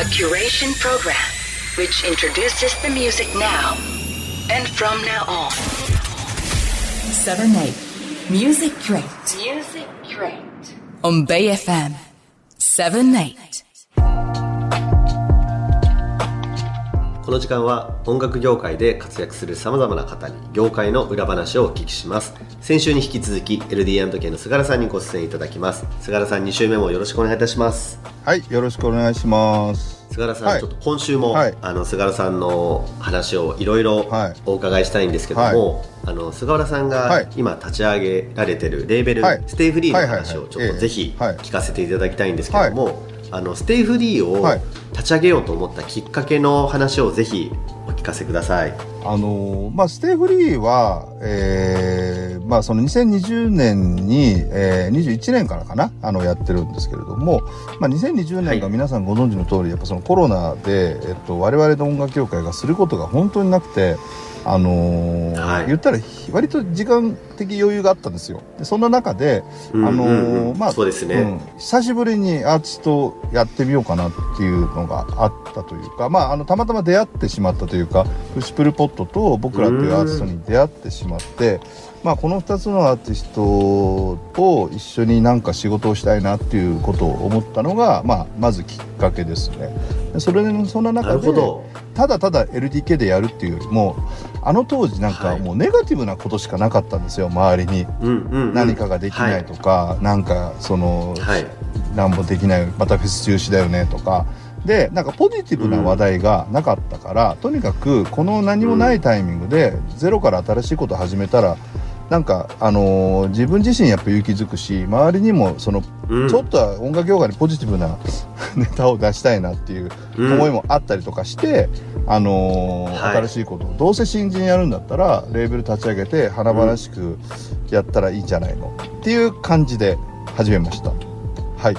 A curation program which introduces the music now and from now on. 7 8 Music Crate Music Crate. on Bay FM 7 8この時間は音楽業界で活躍する様々な方に業界の裏話をお聞きします。先週に引き続き LD&K の菅原さんにご出演いただきます。菅原さん2週目もよろしくお願いいたします。はい、よろしくお願いします。菅原さん、はい。ちょっと今週も、はい。あの菅原さんの話をいろいろはい。お伺いしたいんですけども、あの菅原さんがはい。今立ち上げられてるレーベル、はい。ステイフリーのはいはいはい。話をちょっええとぜひはい。聞かせていただきたいんですけども、あのステイフリーをはい。立ち上げようと思ったきっかけの話をぜひお聞かせください。あのーまあ、ステイフリーは、えー、まあ、その2020年に、えー、21年からかな、あの、やってるんですけれども、まあ、2020はい年が皆さんご存知の通り、やっぱそのコロナで、えっと、我々の音楽業界がすることが本当になくて、あのーはい。言ったら割と時間的余裕があったんですよ。でそんな中で、うんあのまあ、そうですね。うん。久しぶりにアーティストをやってみようかなっていうのがあったというか、まあ、あのたまたま出会ってしまったというかプシプルポットと僕らっていうアーティストに出会ってしまって、まあ、この2つのアーティストと一緒になんか仕事をしたいなっていうことを思ったのが、まあ、まずきっかけですね。でそれでそんなな中でるほど。ただただ LDK でやるっていうよりもあの当時なんかはいもうネガティブなことしかなかったんですよ周りに。何かができないとか、なんかその、はい。なんもできないまたフェス中止だよねとかでなんかポジティブな話題がなかったから、とにかくこの何もないタイミングでゼロから新しいことを始めたらなんか、あのー自分自身やっぱ勇気づくし周りにもその、うん。ちょっとは音楽業界にポジティブな ネタを出したいなっていううん。思いもあったりとかして、あのーはい。新しいことをどうせ新人やるんだったらレーベル立ち上げて華々しくやったらいいんじゃないの？っていう感じで始めました。はい。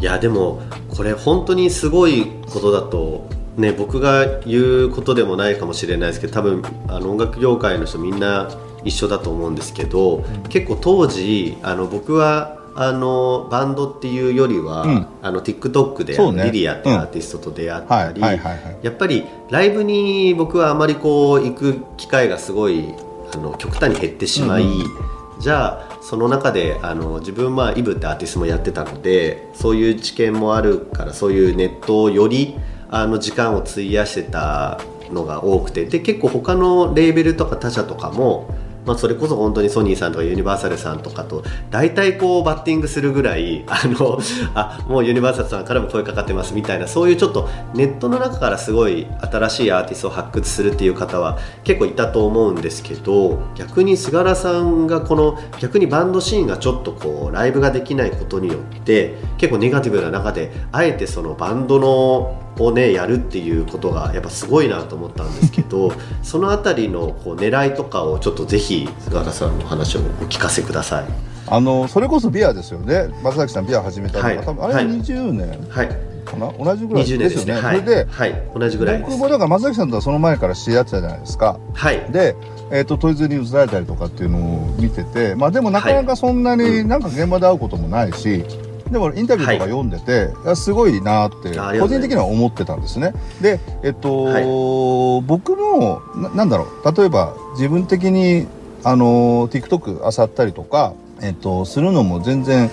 いやでもこれ本当にすごいことだとね僕が言うことでもないかもしれないですけど多分あの音楽業界の人みんな一緒だと思うんですけど、結構当時あの僕はあのバンドっていうよりは、うん。あの TikTok で、ねリリアっていうアーティストと出会ったり、やっぱりライブに僕はあまりこう行く機会がすごいあの極端に減ってしまい、うん。じゃあその中であの自分はイブってアーティストもやってたのでそういう知見もあるからそういうネットをよりあの時間を費やしてたのが多くて。で結構他のレーベルとか他社とかも、まあ、それこそ本当にソニーさんとかユニバーサルさんとかと大体こうバッティングするぐらいあのあもうユニバーサルさんからも声かかってますみたいなそういうちょっとネットの中からすごい新しいアーティストを発掘するっていう方は結構いたと思うんですけど逆に菅原さんがこの逆にバンドシーンがちょっとこうライブができないことによって結構ネガティブな中であえてそのバンドのをねやるっていうことがやっぱすごいなと思ったんですけど そのあたりのこう狙いとかをちょっとぜひ菅原さんの話をお聞かせください。あのそれこそビアですよね。松崎さんビア始めたのが、はい。多分あれははい20年はい、かな、同じぐらい20年でよね。ですすね。はい、それではい、同じぐらい。僕もだから松崎さんとはその前から知り合ってたじゃないですか。はい、で、えー、とトイズに移られたりとかっていうのを見ててまあでもなかなかそんなになんか現場で会うこともないし、でもインタビューとか読んでて、いやすごいなって個人的には思ってたんですね。でえっと、はい。僕もななんだろう。例えば自分的にあの TikTok 漁ったりとか、えっと、するのも全然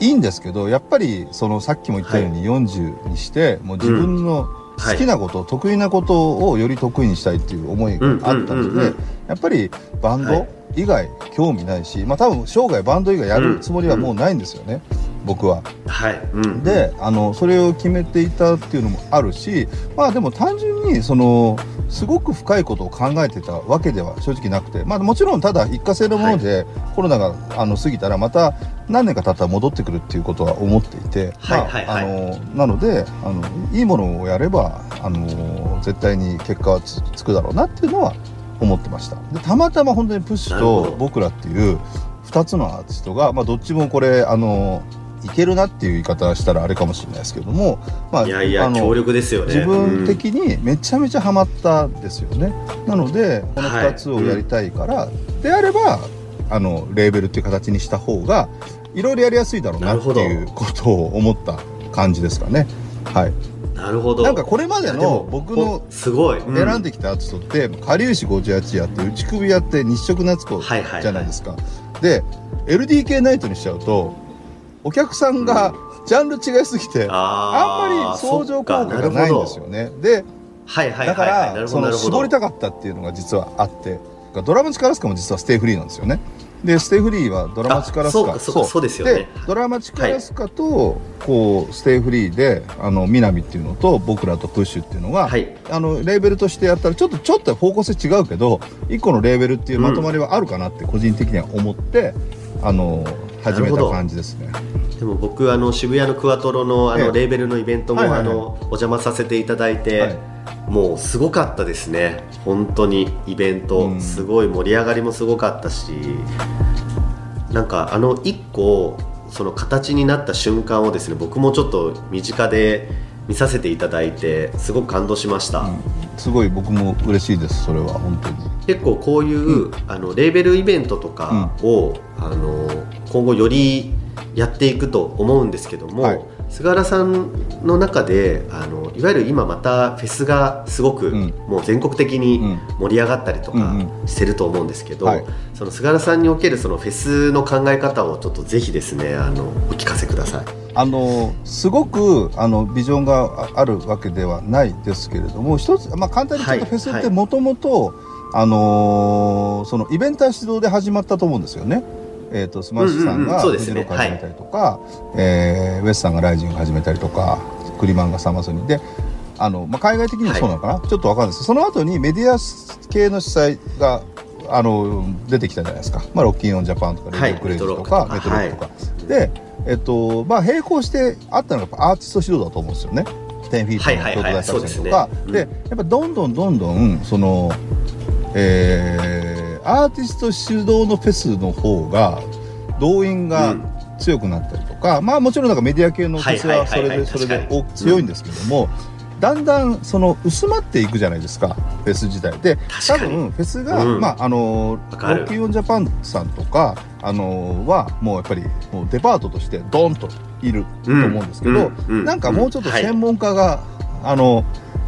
いいんですけどやっぱりそのさっきも言ったように40にして、もう自分の好きなこと、得意なことをより得意にしたいっていう思いがあったうんうんうん。のでうんやっぱりバンド以外興味ないし、まあ多分生涯バンド以外やるつもりはもうないんですよね、僕は。はい、うん、であのそれを決めていたっていうのもあるしまあでも単純にそのすごく深いことを考えてたわけでは正直なくて。まあもちろんただ一過性のもので、コロナがあの過ぎたらまた何年か経ったら戻ってくるっていうことは思っていて、なのであのいいものをやればあの絶対に結果はつつくだろうなっていうのは思ってました。でたまたま本当にプッシュと僕らっていう2つのアーティストが、まあ、どっちもこれあのいけるなっていう言い方したらあれかもしれないですけども、まあ、いやいやあの強力ですよね。自分的にめちゃめちゃハマったんですよね。なのでこの2つをやりたいから、であればあのレーベルっていう形にした方がいろいろやりやすいだろうなっていうことを思った感じですかね。はい。なるほどなんかこれまでの僕のおすごい、うん選んできたアーティストって、かりゆし58やって、内首やって、日食夏子はいはいはいじゃないですか。で、LDK ナイトにしちゃうと、お客さんがジャンル違いすぎて、あんまり相乗効果がないんですよね。で、はいはいだから、その絞りたかったっていうのが実はあって、ドラマチックアラスカも実はステイフリーなんですよね。で、ステイフリーはドラマチックアラスカ。あそうですよねで、ドラマチックアラスカと、こう、ステイフリーで、あの、南っていうのと、僕らとプッシュっていうのが、はいあの、レーベルとしてやったら、ちょっと、ちょっと方向性違うけど、一個のレーベルっていうまとまりはあるかなって、個人的には思って、あの、始めた感じですね。でも僕あの渋谷のクワトロのあええ。のレーベルのイベントもあのお邪魔させていただいて、はい。もうすごかったですね。本当にイベント、うん。すごい盛り上がりもすごかったしなんかあの一個その形になった瞬間をですね僕もちょっと身近で見させていただいてすごく感動しました、すごい僕も嬉しいです、それは、本当に。結構こういう、あのレーベルイベントとかを、あの今後よりやっていくと思うんですけども、はい。菅原さんの中であのいわゆる今またフェスがすごく、うん。もう全国的に盛り上がったりとかうんうしてると思うんですけど、はい。その菅原さんにおけるそのフェスの考え方をちょっとぜひですねあのお聞かせください。あのすごくあのビジョンがああるわけではないですけれども一つ、まあ、簡単に言うとはいフェスっはいてもともとあのーそのイベンター主導で始まったと思うんですよね。えー、とスマッシュさんうんうんうんがフジロック始めたりとか、えーウェスさんがライジング始めたりとかクリマンがサマソニであの、まあ、海外的にもそうなのかな、ちょっとわかるんです。その後にメディア系の主催があの出てきたじゃないですか、まあ、ロッキンオンジャパンとかレはい。ッドクレイジとか、メメトロックとか。か、で、えっとまあ、並行してあったのがアーティスト主導だと思うんですよね。10フィートのはいはいはい。曲出したりとか、ですね。やっぱどんどんどんどんその、えーアーティスト主導のフェスの方が動員がうん。強くなったりとか、まあもちろんなんかメディア系のフェスはそれはいはいはいはいでそれで強いんですけども、だんだんその薄まっていくじゃないですかフェス自体。で多分フェスが、うん。まああのロッキーオンジャパンさんとかあのはもうやっぱりもうデパートとしてドンといると思うんですけど、うんうん。なんかもうちょっとはい。専門家が、あの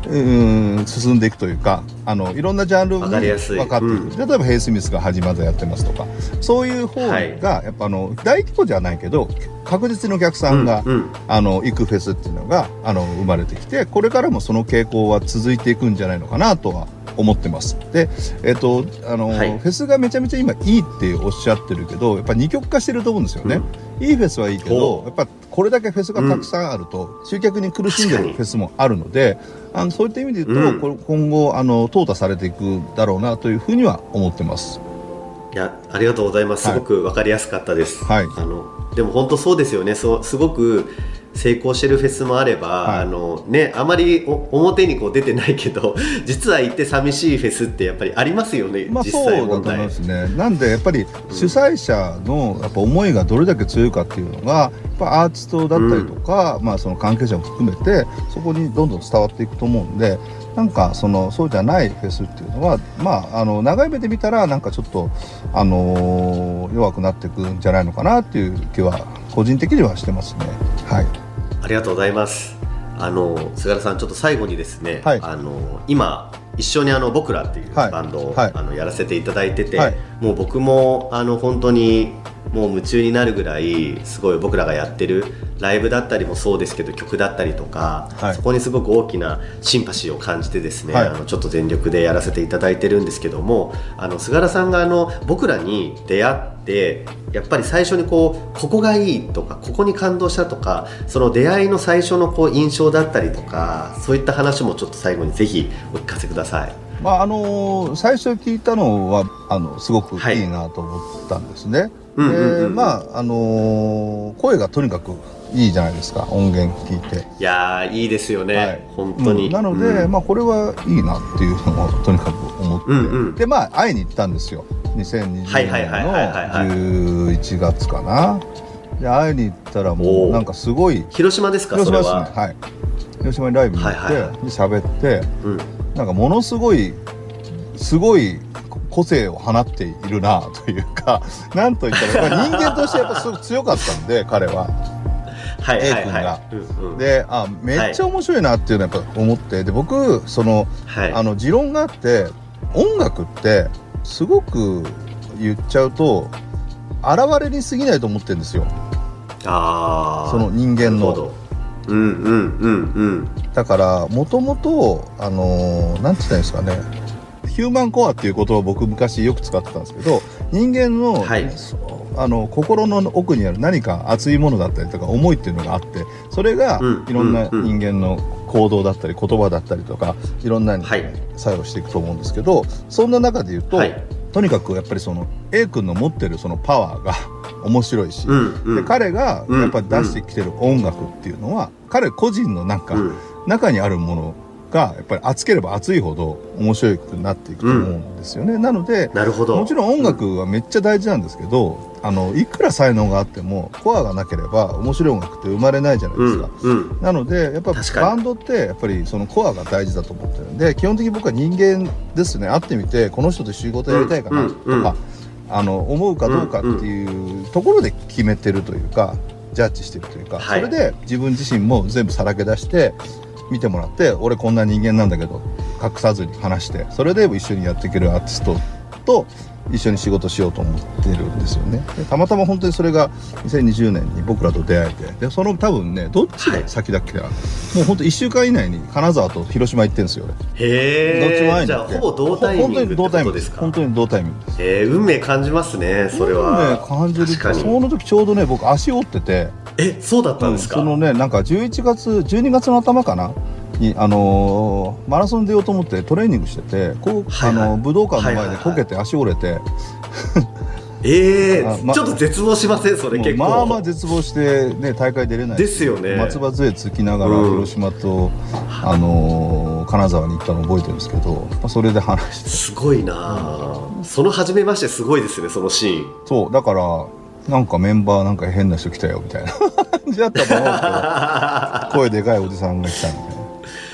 うん進んでいくというかあのいろんなジャンルにわかりやすい。分かっていく、うん。例えばヘイスミスが始まるやってますとかそういう方がはい。やっぱあの大規模じゃないけど確実にお客さんが、うんうん。あの行くフェスっていうのがあの生まれてきてこれからもその傾向は続いていくんじゃないのかなとは思ってます。でえっ、とあの、はい。フェスがめちゃめちゃ今いいっておっしゃってるけどやっぱ二極化してると思うんですよね、いいフェスはいいけどやっぱこれだけフェスがたくさんあると、集客に苦しんでるフェスもあるのであのそういった意味で言うと、うん今後あの淘汰されていくだろうなというふうには思ってますいやありがとうございます。すはいごくわかりやすかったです。はいあのでも本当そうですよね。そうすごく成功してるフェスもあれば、はいあのねあまりお表にこう出てないけど、実は行って寂しいフェスってやっぱりありますよね。まあ実そうだと思い際問題ま。すね。なんでやっぱり主催者のやっぱ思いがどれだけ強いかっていうのが、やっぱアーティストだったりとか、まあその関係者も含めてそこにどんどん伝わっていくと思うんで、なんかそのそうじゃないフェスっていうのは、まああの長い目で見たらなんかちょっとあのー弱くなっていくんじゃないのかなっていう気は個人的にはしてますね。はい。ありがとうございます。あの菅原さんちょっと最後にですね、はい。あの今一緒にあの僕らっていうはい。バンドを、はい。あのやらせていただいてて、はいもう僕もあの本当にもう夢中になるぐらいすごい僕らがやってるライブだったりもそうですけど曲だったりとか、はいそこにすごく大きなシンパシーを感じてですね、はいあのちょっと全力でやらせていただいてるんですけどもあの菅原さんがあの僕らに出会ってやっぱり最初にこうここがいいとかここに感動したとかその出会いの最初のこう印象だったりとかそういった話もちょっと最後にぜひお聞かせください。まああの最初聞いたのはあのすごくはい。いいなと思ったんですね。でまああの声がとにかくいいじゃないですか。音源聞いて。いやーいいですよね、はい。本当に、うん。なので、うん。まあこれはいいなっていうのをとにかく思って、うんうん。でまあ会いに行ったんですよ。2020はいはいはいはいはいはい。年の11月かな。で会いに行ったらもうなんかすごい広島ですか？広島ですね。はい。広島にライブに行って、はいはいはい。で喋って。うんなんかものすごい、すごい個性を放っているなというか、なんと言ったら、人間としてやっぱすごく強かったんで、彼は。はいはい A はい。君が。うんうん。であめっちゃ面白いなっていうのはやっぱ思ってで僕そのはい。あの持論があって音楽ってすごく言っちゃうと現れに過ぎないと思ってるんですよ。ああその人間のうんうんうんうん。だからもともとあのーなんて言ったらいいんですかね。ヒューマンコアっていう言葉を僕昔よく使ってたんですけど人間の,、はい。あの心の奥にある何か熱いものだったりとか思いっていうのがあってそれがうん。いろんなうん人間の行動だったり言葉だったりとかいろんなにはい。作用していくと思うんですけどそんな中で言うと、はいとにかくやっぱりその A 君の持ってるそのパワーが 面白いし、うんうん。で彼がうんやっぱり出してきてる音楽っていうのは、彼個人のなんか、うん。中にあるものがやっぱり熱ければ熱いほど面白くなっていくと思うんですよね、なのでなるほど。もちろん音楽はめっちゃ大事なんですけど、あのいくら才能があってもコアがなければ面白い音楽って生まれないじゃないですか、うんうん。なのでやっぱバンドってやっぱりそのコアが大事だと思ってるんで基本的に僕は人間ですね。会ってみてこの人と仕事やりたいかなとか、うんうんうん。あの思うかどうかっていうところで決めてるというかジャッジしてるというか、はい。それで自分自身も全部さらけ出して見てもらって俺こんな人間なんだけど隠さずに話してそれで一緒にやっていけるアーティストと一緒に仕事しようと思ってるんですよね。でたまたま本当にそれが2020年に僕らと出会えてでその多分ねどっちが先だっけな、もう本当1週間以内に金沢と広島行ってるんですよ俺。へどっちも会えじゃあいにほぼ同タイミングですか？本当に同タイミングです。えー、運命感じますねそれは、ね感じるその時ちょうどね僕足折ってて。えそうだったんですか、そのねなんか11月12月の頭かなにあのーマラソン出ようと思ってトレーニングしててこう、はいはいあの武道館のはいはいはい。前でこけて足折れて、ええ あまちょっと絶望しません？それ結構。まあまあ絶望してね大会出れないですよね。松葉杖つきながらうん。広島と、あのー金沢に行ったの覚えてるんですけど、まあ、それで話して。すごいなあ。その初めましてすごいですねそのシーン。そうだからなんかメンバーなんか変な人来たよみたいな。感じだったと思うけど。声でかいおじさんが来たみたいな。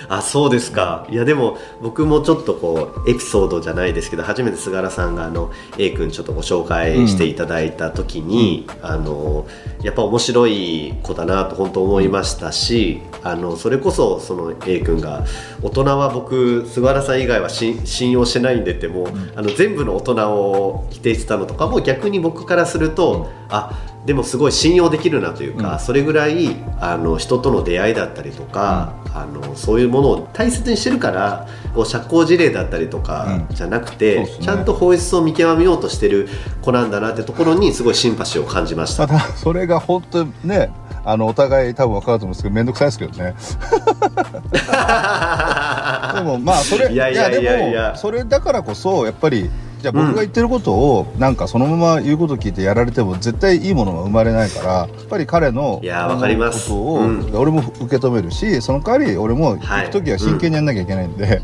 あそうですか。いやでも僕もちょっとこうエピソードじゃないですけど初めて菅原さんがあの A 君ちょっとご紹介していただいた時に、あのやっぱ面白い子だなと本当思いましたしあのそれこそその A 君が大人は僕菅原さん以外は信用してないんでってもう、あの全部の大人を否定してたのとかも逆に僕からすると、あでもすごい信用できるなというか、うん。それぐらいあの人との出会いだったりとか、あのそういうものを大切にしてるからこう社交辞令だったりとかうん。じゃなくて、そうですね。ちゃんと本質を見極めようとしてる子なんだなってところにすごいシンパシーを感じました。ただそれが本当にねあのお互い多分分かると思うんですけど面倒くさいですけどね。でもまあそれいやいやいやそれだからこそやっぱりじゃあ僕が言ってることをなんかそのまま言うこと聞いてやられても絶対いいものが生まれないからやっぱり彼のいやわかります。思うことを、うん俺も受け止めるしその代わり俺も行く時は真剣にやんなきゃいけないんで、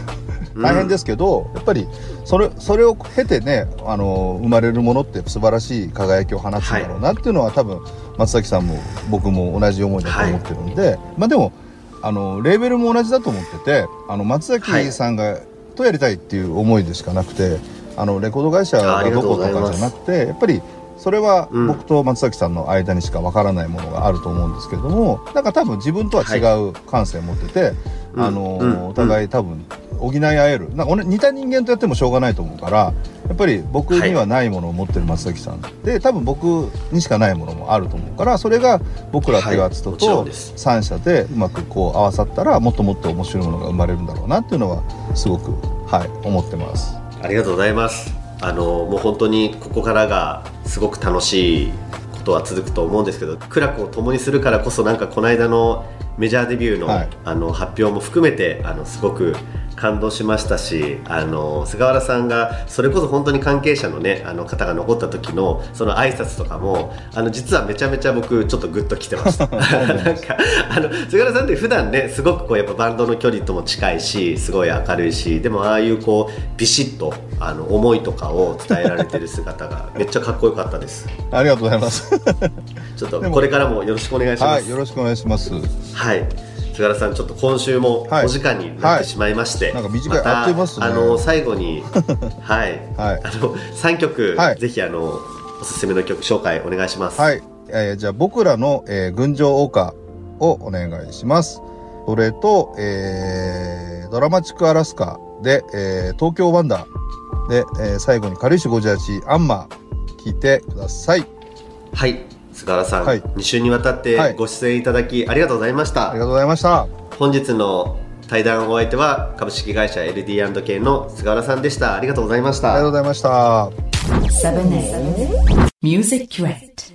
大変ですけど、やっぱりそれそれを経てねあの生まれるものって素晴らしい輝きを放つんだろうなっていうのは、多分松崎さんも僕も同じ思いだと思ってるんで、まあでもあのレーベルも同じだと思っててあの松崎さんが、とやりたいっていう思いでしかなくてあのレコード会社がどことかじゃなくてやっぱりそれはうん。僕と松崎さんの間にしかわからないものがあると思うんですけれどもなんか多分自分とは違う感性を持ってて、うんあのうんお互い多分補い合える。なんか俺似た人間とやってもしょうがないと思うからやっぱり僕にはないものを持ってる松崎さん、で多分僕にしかないものもあると思うからそれが僕らっていうアーティストはい。もちろんとです。3社でうまくこう合わさったらもっともっと面白いものが生まれるんだろうなっていうのはすごくはい思ってます。ありがとうございます。あのもう本当にここからがすごく楽しいことは続くと思うんですけど苦楽を共にするからこそなんかこの間のメジャーデビューの,、はい。あの発表も含めてあのすごく感動しましたしあの菅原さんがそれこそ本当に関係者の,、ね、あの方が残った時のその挨拶とかもあの実はめちゃめちゃ僕ちょっとグッときてました なんかあの菅原さんって普段ねすごくこうやっぱバンドの距離とも近いしすごい明るいしでもああいうこうビシッとあの思いとかを伝えられてる姿が めっちゃかっこよかったですありがとうございます。ちょっとこれからもよろしくお願いしますはい、よろしくお願いします。はい。菅原さん、ちょっと今週もはいお時間になってしまいまして、はいなんか短いたあっという間っすねあの最後に、はい、はいあの三曲、はいぜひあのおすすめの曲紹介お願いします。はい。えーじゃあ僕らの、えー群青オーカーをお願いします。それと、えードラマチックアラスカで、えー東京ワンダーで、えー最後に軽石58アンマー聞いてください。はい菅原さん、はい2週にわたっはいてご出演いただきありがとうございました、ありがとうございました。本日の対談お相手は株式会社 LD&K の菅原さんでしたありがとうございましたありがとうございました。7 8 Music Direct.